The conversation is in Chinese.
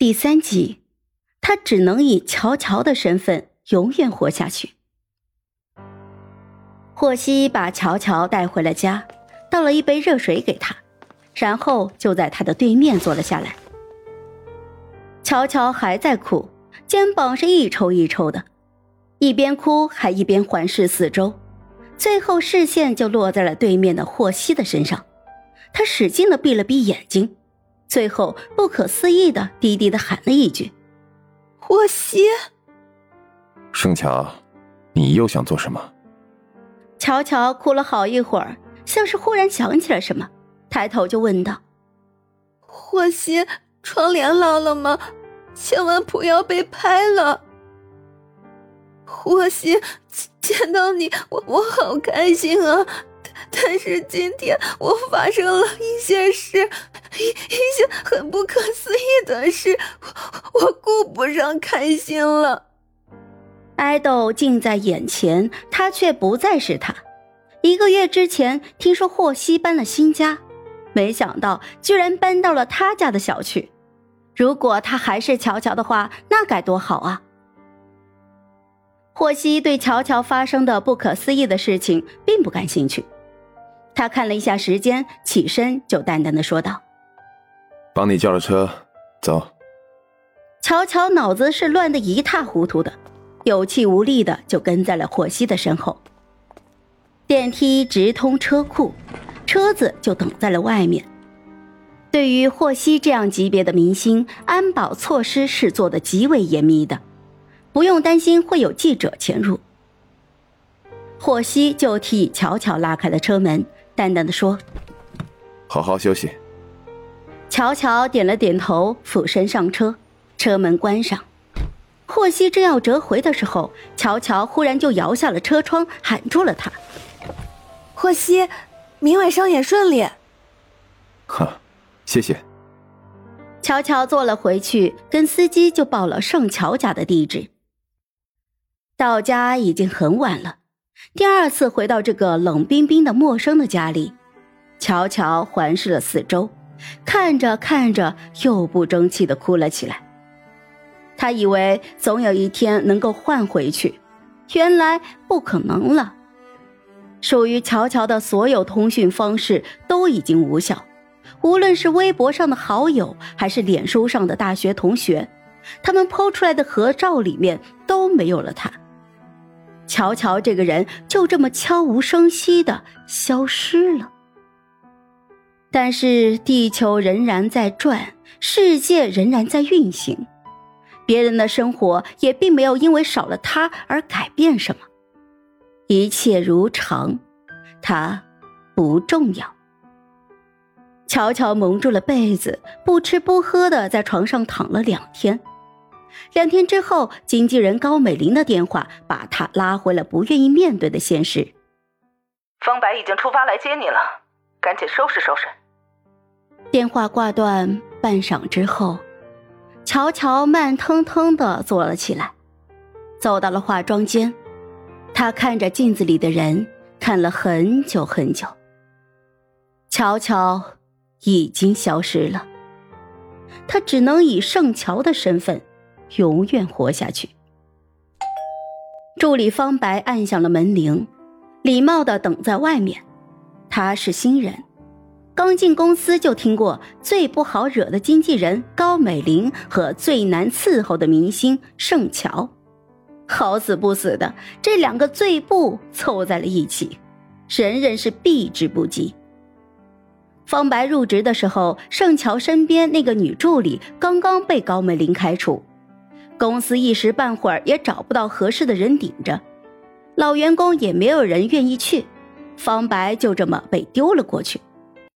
第三集，他只能以乔乔的身份永远活下去。霍希把乔乔带回了家，倒了一杯热水给他，然后就在他的对面坐了下来。乔乔还在哭，肩膀是一抽一抽的，一边哭还一边环视四周，最后视线就落在了对面的霍希的身上。他使劲的闭了闭眼睛。最后，不可思议的低低的喊了一句：“霍希。”盛乔，你又想做什么？乔乔哭了好一会儿，像是忽然想起了什么，抬头就问道：“霍希，窗帘拉了吗？千万不要被拍了。”霍希，见到你，我我好开心啊！但是今天我发生了一些事。一一些很不可思议的事，我 我顾不上开心了。爱豆近在眼前，他却不再是他。一个月之前，听说霍希搬了新家，没想到居然搬到了他家的小区。如果他还是乔乔的话，那该多好啊！霍希对乔乔发生的不可思议的事情并不感兴趣，他看了一下时间，起身就淡淡的说道。帮你叫了车，走。乔乔脑子是乱得一塌糊涂的，有气无力的就跟在了霍希的身后。电梯直通车库，车子就等在了外面。对于霍希这样级别的明星，安保措施是做的极为严密的，不用担心会有记者潜入。霍希就替乔乔拉开了车门，淡淡的说：“好好休息。”乔乔点了点头，俯身上车，车门关上。霍希正要折回的时候，乔乔忽然就摇下了车窗，喊住了他：“霍希，明晚上演顺利。”“哈，谢谢。”乔乔坐了回去，跟司机就报了盛乔家的地址。到家已经很晚了，第二次回到这个冷冰冰的陌生的家里，乔乔环视了四周。看着看着，又不争气的哭了起来。他以为总有一天能够换回去，原来不可能了。属于乔乔的所有通讯方式都已经无效，无论是微博上的好友，还是脸书上的大学同学，他们抛出来的合照里面都没有了他。乔乔这个人就这么悄无声息的消失了。但是地球仍然在转，世界仍然在运行，别人的生活也并没有因为少了他而改变什么，一切如常，他不重要。乔乔蒙住了被子，不吃不喝的在床上躺了两天，两天之后，经纪人高美玲的电话把他拉回了不愿意面对的现实。方白已经出发来接你了，赶紧收拾收拾。电话挂断，半晌之后，乔乔慢腾腾的坐了起来，走到了化妆间。他看着镜子里的人，看了很久很久。乔乔已经消失了，他只能以盛乔的身份永远活下去。助理方白按响了门铃，礼貌的等在外面。他是新人。刚进公司就听过最不好惹的经纪人高美玲和最难伺候的明星盛乔，好死不死的这两个最不凑在了一起，人人是避之不及。方白入职的时候，盛乔身边那个女助理刚刚被高美玲开除，公司一时半会儿也找不到合适的人顶着，老员工也没有人愿意去，方白就这么被丢了过去。